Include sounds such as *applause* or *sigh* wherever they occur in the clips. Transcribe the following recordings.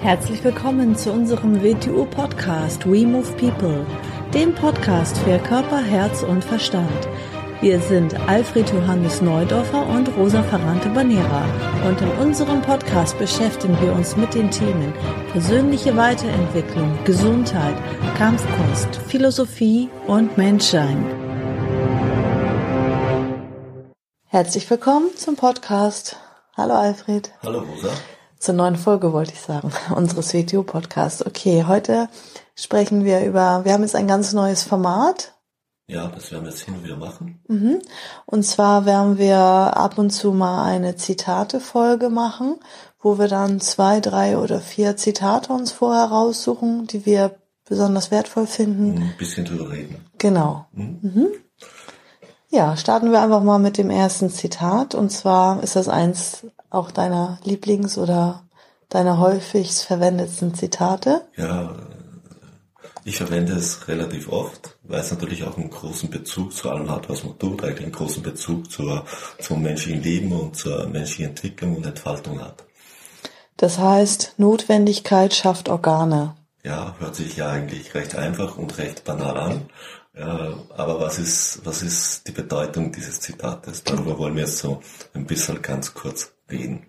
Herzlich willkommen zu unserem WTU-Podcast We Move People, dem Podcast für Körper, Herz und Verstand. Wir sind Alfred Johannes Neudorfer und Rosa Ferrante Banera und in unserem Podcast beschäftigen wir uns mit den Themen persönliche Weiterentwicklung, Gesundheit, Kampfkunst, Philosophie und Menschsein. Herzlich willkommen zum Podcast. Hallo Alfred. Hallo Rosa zur neuen Folge, wollte ich sagen, *laughs* unseres WTO-Podcasts. Okay, heute sprechen wir über, wir haben jetzt ein ganz neues Format. Ja, das werden wir jetzt hin und wieder machen. Mhm. Und zwar werden wir ab und zu mal eine Zitate-Folge machen, wo wir dann zwei, drei oder vier Zitate uns vorher raussuchen, die wir besonders wertvoll finden. Ein bisschen drüber reden. Genau. Mhm. Mhm. Ja, starten wir einfach mal mit dem ersten Zitat. Und zwar ist das eins auch deiner Lieblings- oder deiner häufigst verwendetsten Zitate? Ja, ich verwende es relativ oft, weil es natürlich auch einen großen Bezug zu allem hat, was man tut, eigentlich einen großen Bezug zur, zum menschlichen Leben und zur menschlichen Entwicklung und Entfaltung hat. Das heißt, Notwendigkeit schafft Organe. Ja, hört sich ja eigentlich recht einfach und recht banal an. Ja, aber was ist, was ist die Bedeutung dieses Zitates? Darüber wollen wir jetzt so ein bisschen ganz kurz reden.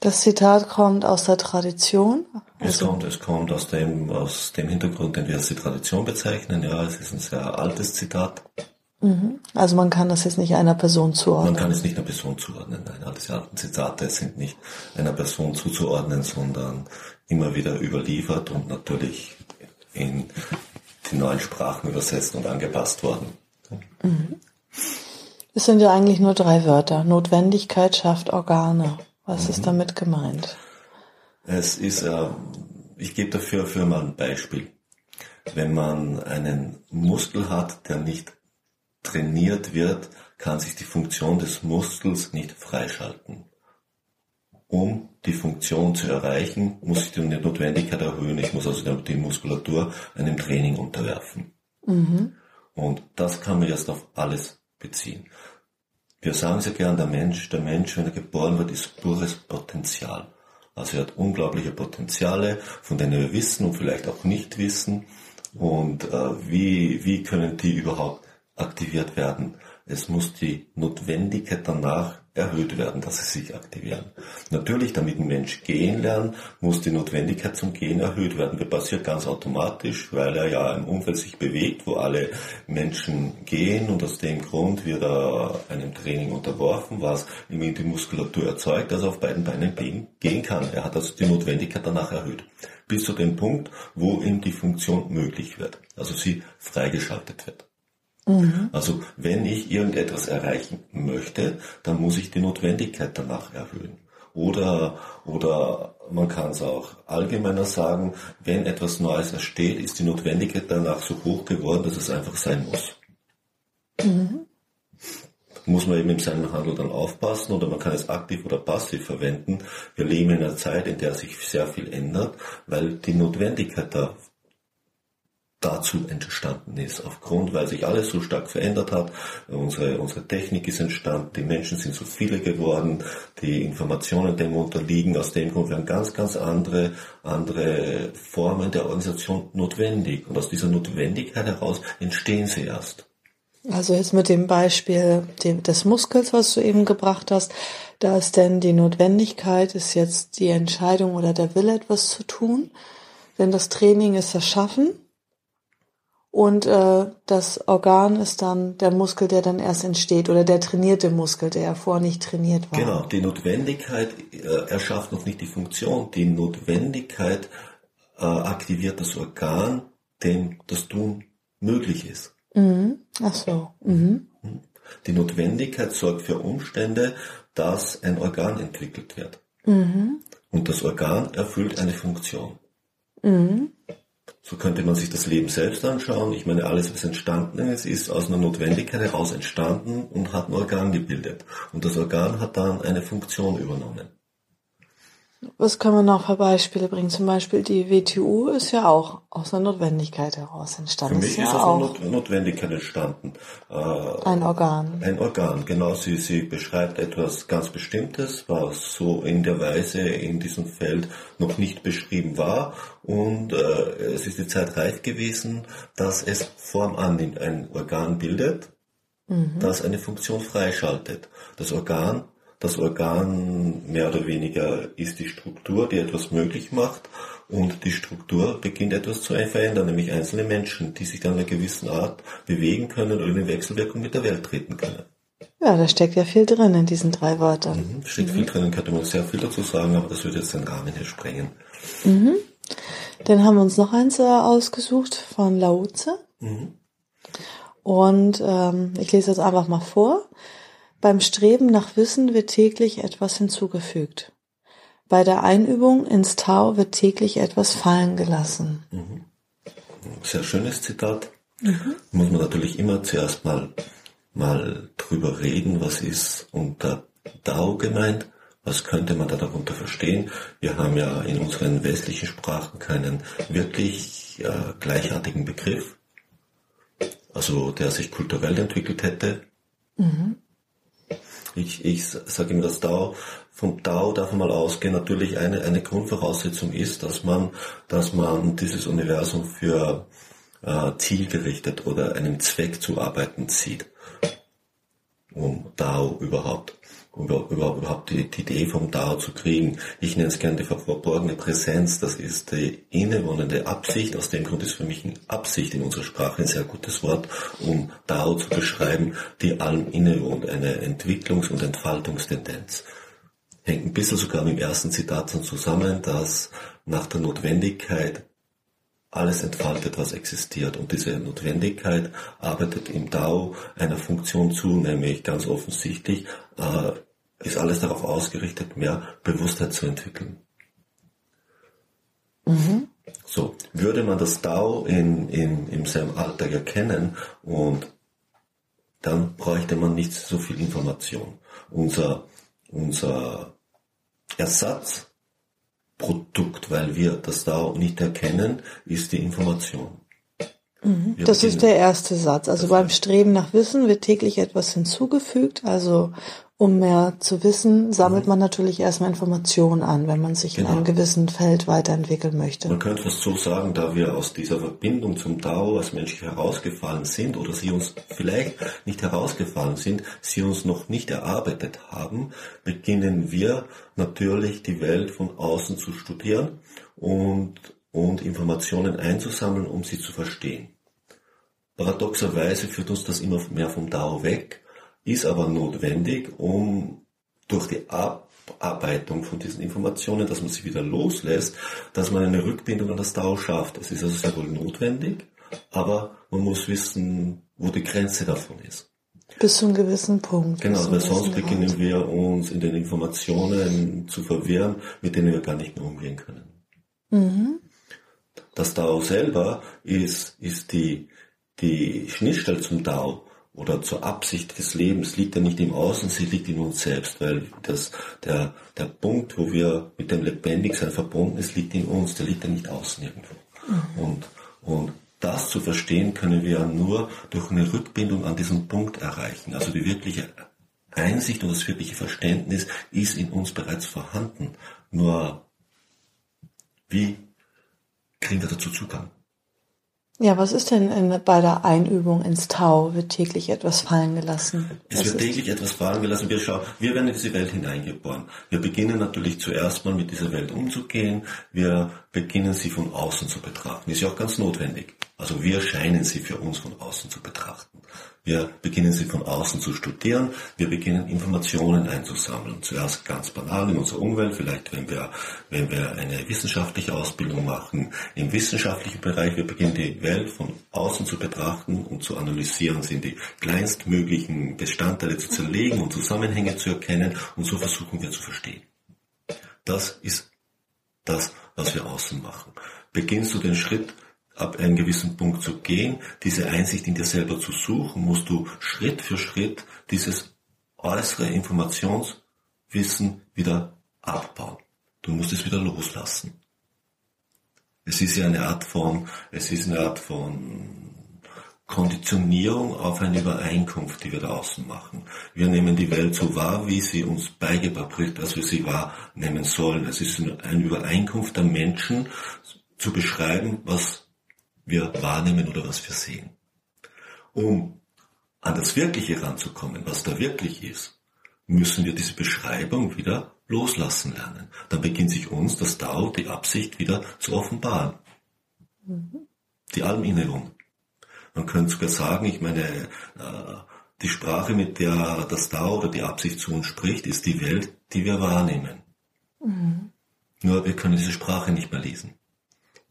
Das Zitat kommt aus der Tradition. Es also kommt, es kommt aus dem, aus dem Hintergrund, den wir als die Tradition bezeichnen. Ja, es ist ein sehr altes Zitat. Mhm. Also man kann das jetzt nicht einer Person zuordnen. Man kann es nicht einer Person zuordnen. Nein, all diese alten Zitate sind nicht einer Person zuzuordnen, sondern immer wieder überliefert und natürlich in die neuen Sprachen übersetzt und angepasst worden. Mhm. Es sind ja eigentlich nur drei Wörter. Notwendigkeit schafft Organe. Was mhm. ist damit gemeint? Es ist, äh, ich gebe dafür für mal ein Beispiel. Wenn man einen Muskel hat, der nicht trainiert wird, kann sich die Funktion des Muskels nicht freischalten. Um die Funktion zu erreichen, muss ich die Notwendigkeit erhöhen. Ich muss also die Muskulatur einem Training unterwerfen. Mhm. Und das kann man erst auf alles beziehen. Wir sagen sehr gern, der Mensch, der Mensch, wenn er geboren wird, ist pures Potenzial. Also er hat unglaubliche Potenziale, von denen wir wissen und vielleicht auch nicht wissen. Und äh, wie, wie können die überhaupt aktiviert werden? Es muss die Notwendigkeit danach erhöht werden, dass sie sich aktivieren. Natürlich, damit ein Mensch gehen lernt, muss die Notwendigkeit zum Gehen erhöht werden. Das passiert ganz automatisch, weil er ja im Umfeld sich bewegt, wo alle Menschen gehen und aus dem Grund wird er einem Training unterworfen, was ihm die Muskulatur erzeugt, dass er auf beiden Beinen gehen kann. Er hat also die Notwendigkeit danach erhöht. Bis zu dem Punkt, wo ihm die Funktion möglich wird. Also sie freigeschaltet wird. Mhm. Also wenn ich irgendetwas erreichen möchte, dann muss ich die Notwendigkeit danach erhöhen. Oder, oder man kann es auch allgemeiner sagen, wenn etwas Neues entsteht, ist die Notwendigkeit danach so hoch geworden, dass es einfach sein muss. Mhm. Muss man eben im seinen Handel dann aufpassen oder man kann es aktiv oder passiv verwenden. Wir leben in einer Zeit, in der sich sehr viel ändert, weil die Notwendigkeit da dazu entstanden ist. Aufgrund, weil sich alles so stark verändert hat, unsere, unsere Technik ist entstanden, die Menschen sind so viele geworden, die Informationen dem unterliegen, aus dem Grund werden ganz, ganz andere, andere Formen der Organisation notwendig. Und aus dieser Notwendigkeit heraus entstehen sie erst. Also jetzt mit dem Beispiel des Muskels, was du eben gebracht hast, da ist denn die Notwendigkeit, ist jetzt die Entscheidung oder der Wille, etwas zu tun. Denn das Training ist erschaffen und äh, das Organ ist dann der Muskel, der dann erst entsteht oder der trainierte Muskel, der ja vorher nicht trainiert war. Genau, die Notwendigkeit äh, erschafft noch nicht die Funktion. Die Notwendigkeit äh, aktiviert das Organ, dem das Tun möglich ist. Mhm. Ach so. Mhm. mhm. Die Notwendigkeit sorgt für Umstände, dass ein Organ entwickelt wird. Mhm. Und das Organ erfüllt eine Funktion. Mhm. So könnte man sich das Leben selbst anschauen. Ich meine, alles, was entstanden ist, ist aus einer Notwendigkeit heraus entstanden und hat ein Organ gebildet. Und das Organ hat dann eine Funktion übernommen. Was können wir noch für Beispiele bringen? Zum Beispiel die WTU ist ja auch aus einer Notwendigkeit heraus entstanden. Für mich ist, ja aus einer Not Notwendigkeit entstanden. Äh, ein Organ. Ein Organ, genau. Sie, sie beschreibt etwas ganz Bestimmtes, was so in der Weise in diesem Feld noch nicht beschrieben war. Und äh, es ist die Zeit reif gewesen, dass es Form annimmt, ein Organ bildet, mhm. das eine Funktion freischaltet. Das Organ das Organ mehr oder weniger ist die Struktur, die etwas möglich macht und die Struktur beginnt etwas zu verändern, nämlich einzelne Menschen, die sich dann in einer gewissen Art bewegen können oder in Wechselwirkung mit der Welt treten können. Ja, da steckt ja viel drin in diesen drei Wörtern. Mhm, steckt mhm. viel drin, könnte man sehr viel dazu sagen, aber das würde jetzt den Rahmen hier sprengen. Mhm. Dann haben wir uns noch eins äh, ausgesucht von Laoze. Mhm. Und ähm, ich lese das einfach mal vor. Beim Streben nach Wissen wird täglich etwas hinzugefügt. Bei der Einübung ins Tao wird täglich etwas fallen gelassen. Mhm. Sehr schönes Zitat. Mhm. Muss man natürlich immer zuerst mal, mal drüber reden, was ist unter Tao gemeint. Was könnte man da darunter verstehen? Wir haben ja in unseren westlichen Sprachen keinen wirklich äh, gleichartigen Begriff, also der sich kulturell entwickelt hätte. Mhm. Ich, ich sage immer, das DAO, vom DAO darf man mal ausgehen, natürlich eine, eine Grundvoraussetzung ist, dass man, dass man dieses Universum für äh, zielgerichtet oder einem Zweck zu arbeiten sieht, um DAO überhaupt um überhaupt die, die Idee vom Dao zu kriegen. Ich nenne es gerne die verborgene Präsenz. Das ist die innewohnende Absicht. Aus dem Grund ist für mich eine Absicht in unserer Sprache ein sehr gutes Wort, um Dao zu beschreiben, die allem innewohnt. Eine Entwicklungs- und Entfaltungstendenz. Hängt ein bisschen sogar mit dem ersten Zitat zusammen, dass nach der Notwendigkeit alles entfaltet, was existiert. Und diese Notwendigkeit arbeitet im Dao einer Funktion zu, nämlich ganz offensichtlich äh, ist alles darauf ausgerichtet, mehr Bewusstheit zu entwickeln. Mhm. So, würde man das Dao in, in, in seinem Alltag erkennen und dann bräuchte man nicht so viel Information. Unser, unser Ersatz Produkt, weil wir das DAO nicht erkennen, ist die Information. Mhm. Das ist der erste Satz. Also beim Streben nach Wissen wird täglich etwas hinzugefügt. Also um mehr zu wissen, sammelt mhm. man natürlich erstmal Informationen an, wenn man sich genau. in einem gewissen Feld weiterentwickeln möchte. Man könnte es so sagen, da wir aus dieser Verbindung zum Tao als menschlich herausgefallen sind oder sie uns vielleicht nicht herausgefallen sind, sie uns noch nicht erarbeitet haben, beginnen wir natürlich die Welt von außen zu studieren und, und Informationen einzusammeln, um sie zu verstehen. Paradoxerweise führt uns das immer mehr vom Tao weg ist aber notwendig, um durch die Abarbeitung von diesen Informationen, dass man sie wieder loslässt, dass man eine Rückbindung an das Tau schafft. Es ist also sehr wohl notwendig, aber man muss wissen, wo die Grenze davon ist. Bis zu einem gewissen Punkt. Genau, weil sonst beginnen Ort. wir uns in den Informationen zu verwirren, mit denen wir gar nicht mehr umgehen können. Mhm. Das Tao selber ist, ist die, die Schnittstelle zum Tao oder zur Absicht des Lebens liegt ja nicht im Außen, sie liegt in uns selbst, weil das, der, der Punkt, wo wir mit dem Lebendigsein verbunden ist, liegt in uns, der liegt ja nicht außen irgendwo. Mhm. Und, und das zu verstehen können wir nur durch eine Rückbindung an diesen Punkt erreichen. Also die wirkliche Einsicht und das wirkliche Verständnis ist in uns bereits vorhanden. Nur wie kriegen wir dazu Zugang? Ja, was ist denn in, bei der Einübung ins Tau? Wird täglich etwas fallen gelassen? Es was wird täglich etwas fallen gelassen. Wir schauen, wir werden in diese Welt hineingeboren. Wir beginnen natürlich zuerst mal mit dieser Welt umzugehen. Wir beginnen sie von außen zu betrachten. Ist ja auch ganz notwendig. Also wir scheinen sie für uns von außen zu betrachten. Wir beginnen sie von außen zu studieren. Wir beginnen Informationen einzusammeln. Zuerst ganz banal in unserer Umwelt, vielleicht wenn wir, wenn wir eine wissenschaftliche Ausbildung machen, im wissenschaftlichen Bereich. Wir beginnen die Welt von außen zu betrachten und zu analysieren, sind die kleinstmöglichen Bestandteile zu zerlegen und Zusammenhänge zu erkennen und so versuchen wir zu verstehen. Das ist das, was wir außen machen. Beginnst du den Schritt ab einem gewissen Punkt zu gehen, diese Einsicht in dir selber zu suchen, musst du Schritt für Schritt dieses äußere Informationswissen wieder abbauen. Du musst es wieder loslassen. Es ist ja eine Art von, es ist eine Art von Konditionierung auf eine Übereinkunft, die wir da außen machen. Wir nehmen die Welt so wahr, wie sie uns beigebracht wird, dass wir sie wahrnehmen sollen. Es ist eine Übereinkunft der Menschen zu beschreiben, was wir wahrnehmen oder was wir sehen. Um an das Wirkliche ranzukommen, was da wirklich ist, müssen wir diese Beschreibung wieder loslassen lernen. Dann beginnt sich uns das Tao, die Absicht wieder zu offenbaren. Mhm. Die Alminnehung. Man könnte sogar sagen, ich meine, äh, die Sprache, mit der das Tao oder die Absicht zu uns spricht, ist die Welt, die wir wahrnehmen. Mhm. Nur wir können diese Sprache nicht mehr lesen.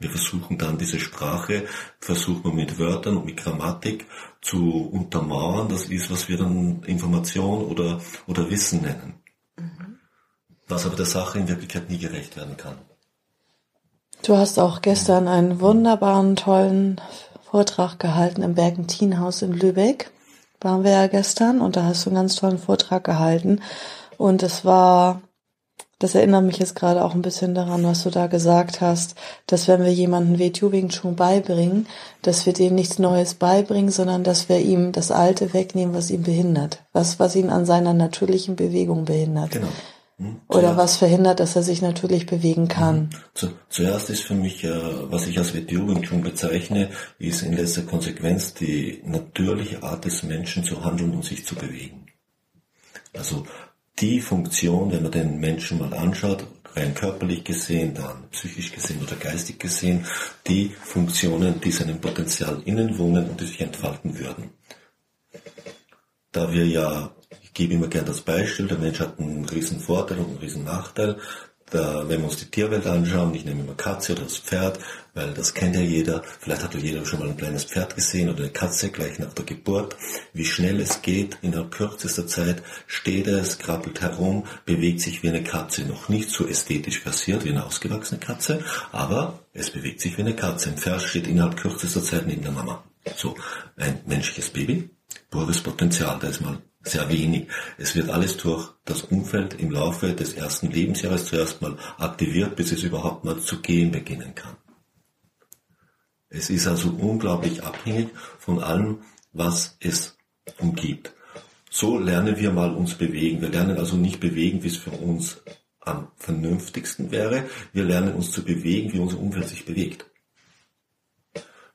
Wir versuchen dann diese Sprache, versuchen wir mit Wörtern und mit Grammatik zu untermauern. Das ist, was wir dann Information oder, oder Wissen nennen. Mhm. Was aber der Sache in Wirklichkeit nie gerecht werden kann. Du hast auch gestern einen wunderbaren, tollen Vortrag gehalten im Bergentinhaus in Lübeck. Waren wir ja gestern und da hast du einen ganz tollen Vortrag gehalten. Und es war das erinnert mich jetzt gerade auch ein bisschen daran, was du da gesagt hast, dass wenn wir jemanden WTU Wing Chun beibringen, dass wir dem nichts Neues beibringen, sondern dass wir ihm das Alte wegnehmen, was ihn behindert, was, was ihn an seiner natürlichen Bewegung behindert. Genau. Hm. Oder was verhindert, dass er sich natürlich bewegen kann. Hm. Zu, zuerst ist für mich, äh, was ich als WTU Wing Chun bezeichne, ist in letzter Konsequenz die natürliche Art des Menschen zu handeln und sich zu bewegen. Also die Funktion, wenn man den Menschen mal anschaut, rein körperlich gesehen, dann psychisch gesehen oder geistig gesehen, die Funktionen, die seinem Potenzial innen wohnen und die sich entfalten würden. Da wir ja, ich gebe immer gern das Beispiel, der Mensch hat einen riesen Vorteil und einen riesen Nachteil. Wenn wir uns die Tierwelt anschauen, ich nehme immer Katze oder das Pferd, weil das kennt ja jeder. Vielleicht hat ja jeder schon mal ein kleines Pferd gesehen oder eine Katze gleich nach der Geburt. Wie schnell es geht, innerhalb kürzester Zeit steht es, krabbelt herum, bewegt sich wie eine Katze. Noch nicht so ästhetisch versiert wie eine ausgewachsene Katze, aber es bewegt sich wie eine Katze. Ein Pferd steht innerhalb kürzester Zeit neben der Mama. So, ein menschliches Baby, pures Potenzial, da ist mal sehr wenig. Es wird alles durch das Umfeld im Laufe des ersten Lebensjahres zuerst mal aktiviert, bis es überhaupt mal zu gehen beginnen kann. Es ist also unglaublich abhängig von allem, was es umgibt. So lernen wir mal uns bewegen. Wir lernen also nicht bewegen, wie es für uns am vernünftigsten wäre. Wir lernen uns zu bewegen, wie unser Umfeld sich bewegt.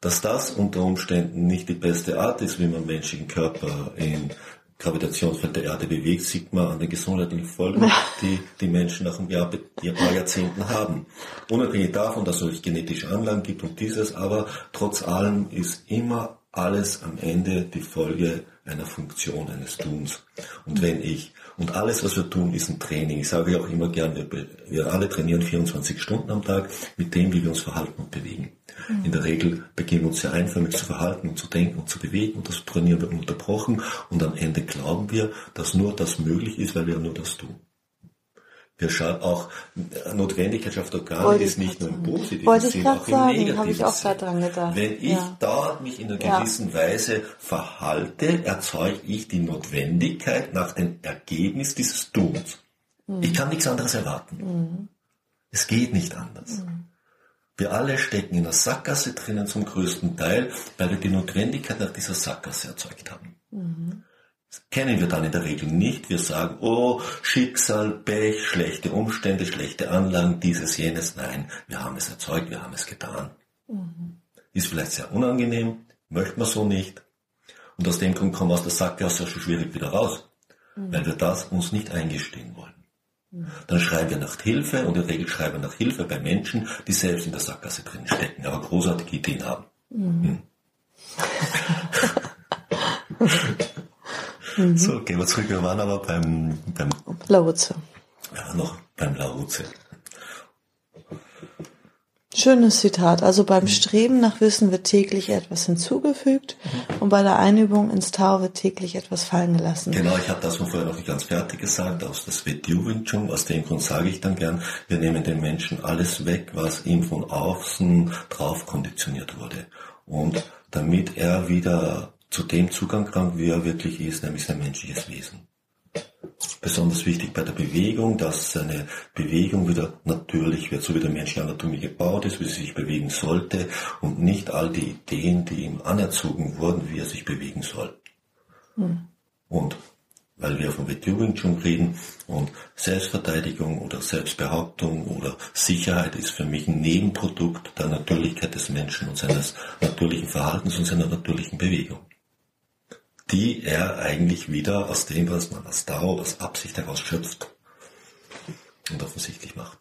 Dass das unter Umständen nicht die beste Art ist, wie man menschlichen Körper in Gravitationsfeld der Erde bewegt, sieht man an den gesundheitlichen Folgen, die die Menschen nach ein Jahr, paar Jahrzehnten haben. Unabhängig davon, dass es genetische Anlagen gibt und dieses, aber trotz allem ist immer alles am Ende die Folge einer Funktion, eines Tuns. Und wenn ich, und alles, was wir tun, ist ein Training. Ich sage ja auch immer gern, wir, wir alle trainieren 24 Stunden am Tag mit dem, wie wir uns verhalten und bewegen. In der Regel beginnen wir uns sehr einförmig zu verhalten und zu denken und zu bewegen und das trainieren wir ununterbrochen und am Ende glauben wir, dass nur das möglich ist, weil wir nur das tun. Wir schauen auch, Notwendigkeit schafft Organe ist nicht nur im positiven Sinn, auch im sagen, negativen ich auch Sinn. Dran gedacht. Wenn ich ja. dort mich in einer gewissen ja. Weise verhalte, erzeuge ich die Notwendigkeit nach dem Ergebnis dieses Tuns. Mhm. Ich kann nichts anderes erwarten. Mhm. Es geht nicht anders. Mhm. Wir alle stecken in der Sackgasse drinnen zum größten Teil, weil wir die Notwendigkeit nach dieser Sackgasse erzeugt haben. Mhm. Das kennen wir dann in der Regel nicht. Wir sagen, oh, Schicksal, Pech, schlechte Umstände, schlechte Anlagen, dieses, jenes. Nein, wir haben es erzeugt, wir haben es getan. Mhm. Ist vielleicht sehr unangenehm, möchte man so nicht. Und aus dem Grund kommen wir aus der Sackgasse schon schwierig wieder raus, mhm. weil wir das uns nicht eingestehen wollen. Dann schreiben wir nach Hilfe und in der Regel schreiben wir nach Hilfe bei Menschen, die selbst in der Sackgasse drin stecken, aber großartige Ideen haben. Mhm. *laughs* Hm. So, gehen wir zurück. Wir waren aber beim, beim Laoze. Ja, noch beim Laoze. Schönes Zitat. Also beim Streben nach Wissen wird täglich etwas hinzugefügt und bei der Einübung ins Tao wird täglich etwas fallen gelassen. Genau, ich habe das vorher noch nicht ganz fertig gesagt, aus das Wing Chun. Aus dem Grund sage ich dann gern, wir nehmen den Menschen alles weg, was ihm von außen drauf konditioniert wurde. Und damit er wieder zu dem Zugang kann, wie er wirklich ist, nämlich sein menschliches Wesen. Besonders wichtig bei der Bewegung, dass seine Bewegung wieder natürlich wird, so wie der Mensch in Anatomie gebaut ist, wie sie sich bewegen sollte und nicht all die Ideen, die ihm anerzogen wurden, wie er sich bewegen soll. Mhm. Und weil wir von Wing Chun reden und Selbstverteidigung oder Selbstbehauptung oder Sicherheit ist für mich ein Nebenprodukt der Natürlichkeit des Menschen und seines natürlichen Verhaltens und seiner natürlichen Bewegung, die er eigentlich wieder aus dem, was man als Dauer, als Absicht heraus schöpft und offensichtlich macht.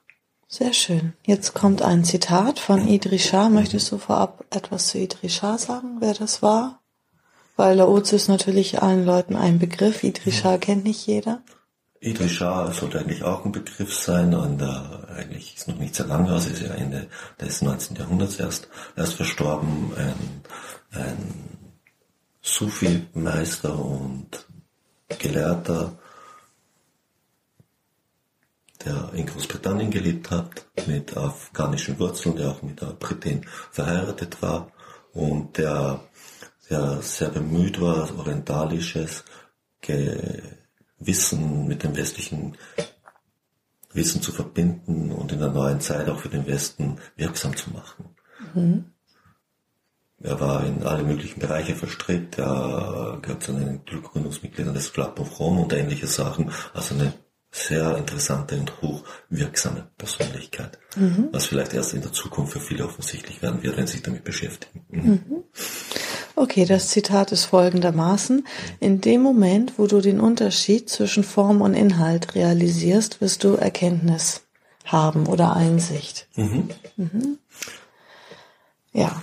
Sehr schön. Jetzt kommt ein Zitat von Idris Shah. Möchtest du vorab etwas zu Idris Shah sagen, wer das war? Weil Laozi ist natürlich allen Leuten ein Begriff. Idrisha kennt nicht jeder. Idrisha sollte eigentlich auch ein Begriff sein und äh, eigentlich ist noch nicht sehr lange aus, ist ja Ende des 19. Jahrhunderts erst, erst verstorben, ein, ein Sufi-Meister und Gelehrter, der in Großbritannien gelebt hat, mit afghanischen Wurzeln, der auch mit der Britin verheiratet war und der der sehr bemüht war, orientalisches Wissen mit dem westlichen Wissen zu verbinden und in der neuen Zeit auch für den Westen wirksam zu machen. Mhm. Er war in alle möglichen Bereiche verstrickt, er gehört zu den Gründungsmitgliedern des Club of Rome und ähnliche Sachen, also eine sehr interessante und hochwirksame Persönlichkeit, mhm. was vielleicht erst in der Zukunft für viele offensichtlich werden wird, wenn sie sich damit beschäftigen. Mhm. Mhm. Okay, das Zitat ist folgendermaßen. In dem Moment, wo du den Unterschied zwischen Form und Inhalt realisierst, wirst du Erkenntnis haben oder Einsicht. Mhm. Mhm. Ja.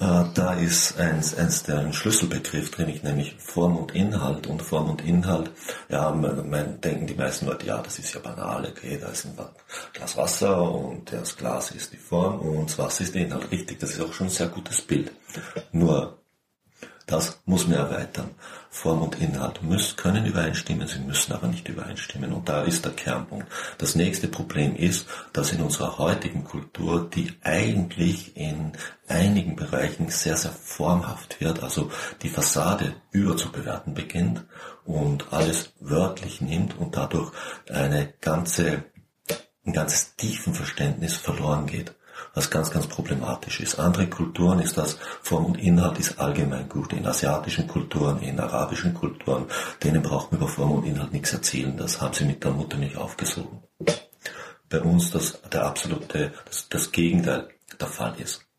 Äh, da ist eins, eins der Schlüsselbegriff drin, ich nämlich Form und Inhalt. Und Form und Inhalt, ja, man, man denken die meisten Leute, ja, das ist ja banal, okay, da ist ein Glas Wasser und das Glas ist die Form und das Wasser ist der Inhalt. Richtig, das ist auch schon ein sehr gutes Bild. Nur das muss man erweitern. Form und Inhalt müssen, können übereinstimmen, sie müssen aber nicht übereinstimmen. Und da ist der Kernpunkt. Das nächste Problem ist, dass in unserer heutigen Kultur, die eigentlich in einigen Bereichen sehr, sehr formhaft wird, also die Fassade überzubewerten beginnt und alles wörtlich nimmt und dadurch eine ganze, ein ganzes Tiefenverständnis verloren geht was ganz, ganz problematisch ist. Andere Kulturen ist das, Form und Inhalt ist allgemein gut. In asiatischen Kulturen, in arabischen Kulturen, denen braucht man über Form und Inhalt nichts erzählen. Das haben sie mit der Mutter nicht aufgesogen. Bei uns das der absolute, das, das Gegenteil der Fall ist.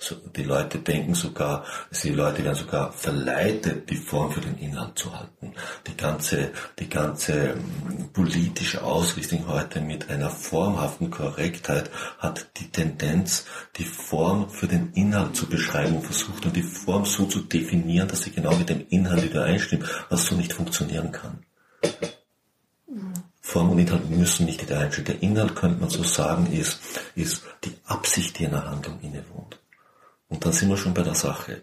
So, die Leute denken sogar, die Leute werden sogar verleitet, die Form für den Inhalt zu halten. Die ganze, die ganze ähm, politische Ausrichtung heute mit einer formhaften Korrektheit hat die Tendenz, die Form für den Inhalt zu beschreiben und versucht und die Form so zu definieren, dass sie genau mit dem Inhalt übereinstimmt, was so nicht funktionieren kann. Form und Inhalt müssen nicht übereinstimmen. Der Inhalt, könnte man so sagen, ist, ist die Absicht, die in der Handlung innewohnt. Und dann sind wir schon bei der Sache.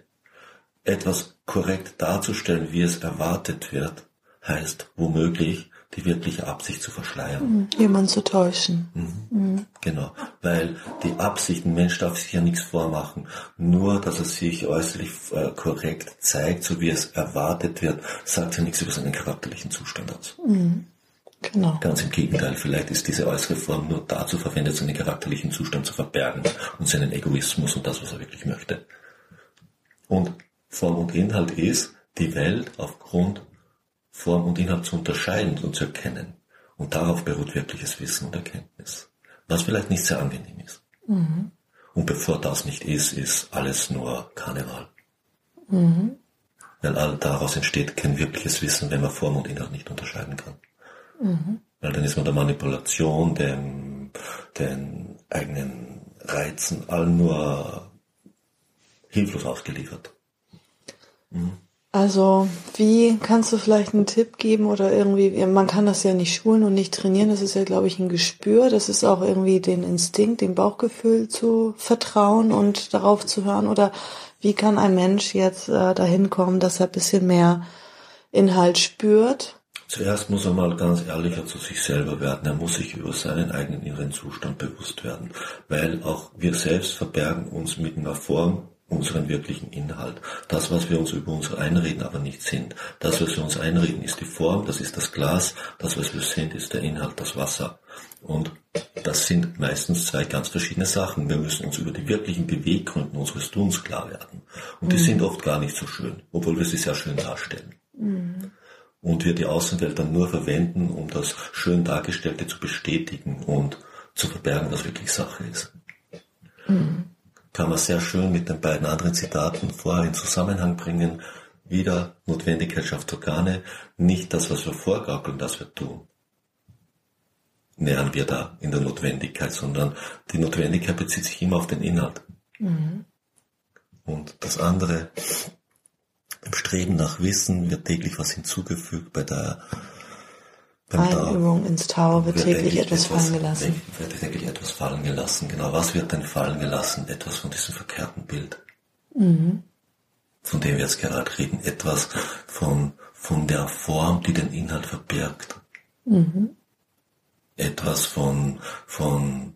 Etwas korrekt darzustellen, wie es erwartet wird, heißt womöglich die wirkliche Absicht zu verschleiern. Mhm. Jemand zu täuschen. Mhm. Mhm. Genau, weil die Absicht, ein Mensch darf sich ja nichts vormachen. Nur, dass er sich äußerlich äh, korrekt zeigt, so wie es erwartet wird, sagt ja nichts über seinen charakterlichen Zustand aus. Mhm. Genau. Ganz im Gegenteil, vielleicht ist diese äußere Form nur dazu verwendet, seinen charakterlichen Zustand zu verbergen und seinen Egoismus und das, was er wirklich möchte. Und Form und Inhalt ist, die Welt aufgrund Form und Inhalt zu unterscheiden und zu erkennen. Und darauf beruht wirkliches Wissen und Erkenntnis. Was vielleicht nicht sehr angenehm ist. Mhm. Und bevor das nicht ist, ist alles nur Karneval. Mhm. Weil all daraus entsteht kein wirkliches Wissen, wenn man Form und Inhalt nicht unterscheiden kann. Mhm. Weil dann ist man der Manipulation, dem, den eigenen Reizen, allen nur hilflos ausgeliefert. Mhm. Also, wie kannst du vielleicht einen Tipp geben oder irgendwie, man kann das ja nicht schulen und nicht trainieren, das ist ja, glaube ich, ein Gespür, das ist auch irgendwie den Instinkt, dem Bauchgefühl zu vertrauen und darauf zu hören oder wie kann ein Mensch jetzt äh, dahin kommen, dass er ein bisschen mehr Inhalt spürt Zuerst muss er mal ganz ehrlicher zu sich selber werden. Er muss sich über seinen eigenen inneren Zustand bewusst werden. Weil auch wir selbst verbergen uns mit einer Form unseren wirklichen Inhalt. Das, was wir uns über uns einreden, aber nicht sind. Das, was wir uns einreden, ist die Form, das ist das Glas. Das, was wir sind, ist der Inhalt, das Wasser. Und das sind meistens zwei ganz verschiedene Sachen. Wir müssen uns über die wirklichen Beweggründe unseres Tuns klar werden. Und die mhm. sind oft gar nicht so schön, obwohl wir sie sehr schön darstellen. Mhm. Und wir die Außenwelt dann nur verwenden, um das schön Dargestellte zu bestätigen und zu verbergen, was wirklich Sache ist. Mhm kann man sehr schön mit den beiden anderen Zitaten vorher in Zusammenhang bringen. Wieder Notwendigkeit schafft Organe, nicht das, was wir vorgaukeln, das wir tun. Nähern wir da in der Notwendigkeit, sondern die Notwendigkeit bezieht sich immer auf den Inhalt. Mhm. Und das andere, im Streben nach Wissen wird täglich was hinzugefügt bei der Einübung ins Tau wird, täglich etwas, etwas, fallen gelassen. Wird täglich etwas fallen gelassen, genau. Was wird denn fallen gelassen? Etwas von diesem verkehrten Bild. Mhm. Von dem wir jetzt gerade reden. Etwas von, von der Form, die den Inhalt verbirgt. Mhm. Etwas von, von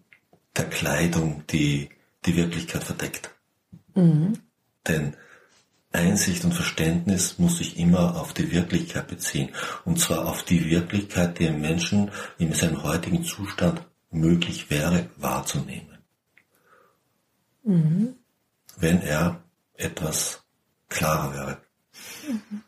der Kleidung, die die Wirklichkeit verdeckt. Mhm. Denn Einsicht und Verständnis muss sich immer auf die Wirklichkeit beziehen. Und zwar auf die Wirklichkeit, die dem Menschen in seinem heutigen Zustand möglich wäre wahrzunehmen. Mhm. Wenn er etwas klarer wäre. Mhm.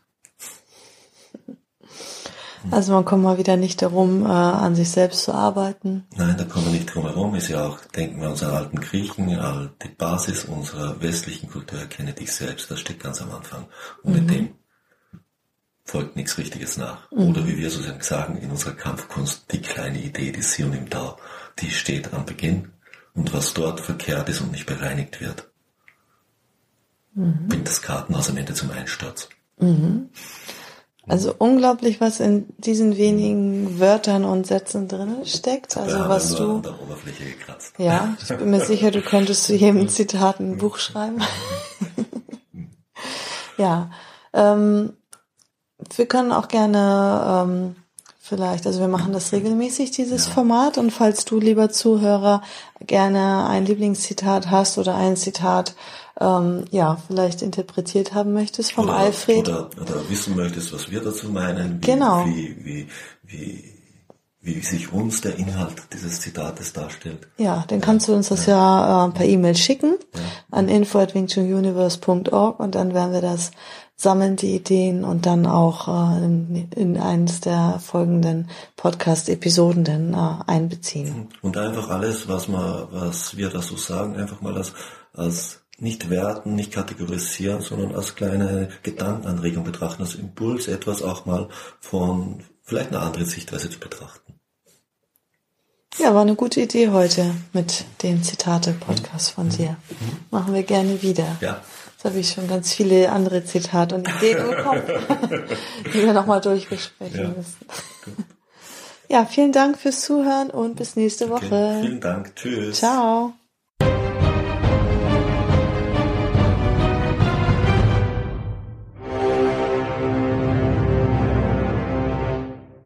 Also man kommt mal wieder nicht darum, äh, an sich selbst zu arbeiten. Nein, da kommen wir nicht drum herum. Ist ja auch, denken wir an unsere alten Griechen, die Basis unserer westlichen Kultur, erkenne dich selbst, das steht ganz am Anfang. Und mhm. mit dem folgt nichts Richtiges nach. Mhm. Oder wie wir so sagen in unserer Kampfkunst, die kleine Idee, die Sion im Tau, die steht am Beginn. Und was dort verkehrt ist und nicht bereinigt wird, mhm. bringt das Kartenhaus am Ende zum Einsturz. Mhm. Also unglaublich, was in diesen wenigen Wörtern und Sätzen drin steckt. Also ja, was du. An der Oberfläche gekratzt. Ja, ich bin mir sicher, du könntest zu jedem Zitat ein Buch schreiben. *laughs* ja. Ähm, wir können auch gerne ähm, vielleicht, also wir machen das regelmäßig, dieses ja. Format. Und falls du, lieber Zuhörer, gerne ein Lieblingszitat hast oder ein Zitat ähm, ja, vielleicht interpretiert haben möchtest vom oder, Alfred. Oder, oder wissen möchtest, was wir dazu meinen, wie, genau. wie, wie, wie, wie sich uns der Inhalt dieses Zitates darstellt. Ja, dann kannst du uns das ja, ja äh, per E-Mail schicken ja. an info@wingchununiverse.org und dann werden wir das sammeln, die Ideen und dann auch äh, in, in eines der folgenden Podcast-Episoden dann äh, einbeziehen. Und einfach alles, was man, was wir da so sagen, einfach mal als, als nicht werten, nicht kategorisieren, sondern als kleine Gedankenanregung betrachten, als Impuls etwas auch mal von vielleicht einer anderen Sichtweise zu betrachten. Ja, war eine gute Idee heute mit dem Zitate-Podcast von mhm. dir. Mhm. Machen wir gerne wieder. Ja. Jetzt habe ich schon ganz viele andere Zitate und Ideen bekommen, *laughs* die wir nochmal durchbesprechen ja. müssen. Ja, vielen Dank fürs Zuhören und bis nächste Woche. Okay. Vielen Dank. Tschüss. Ciao.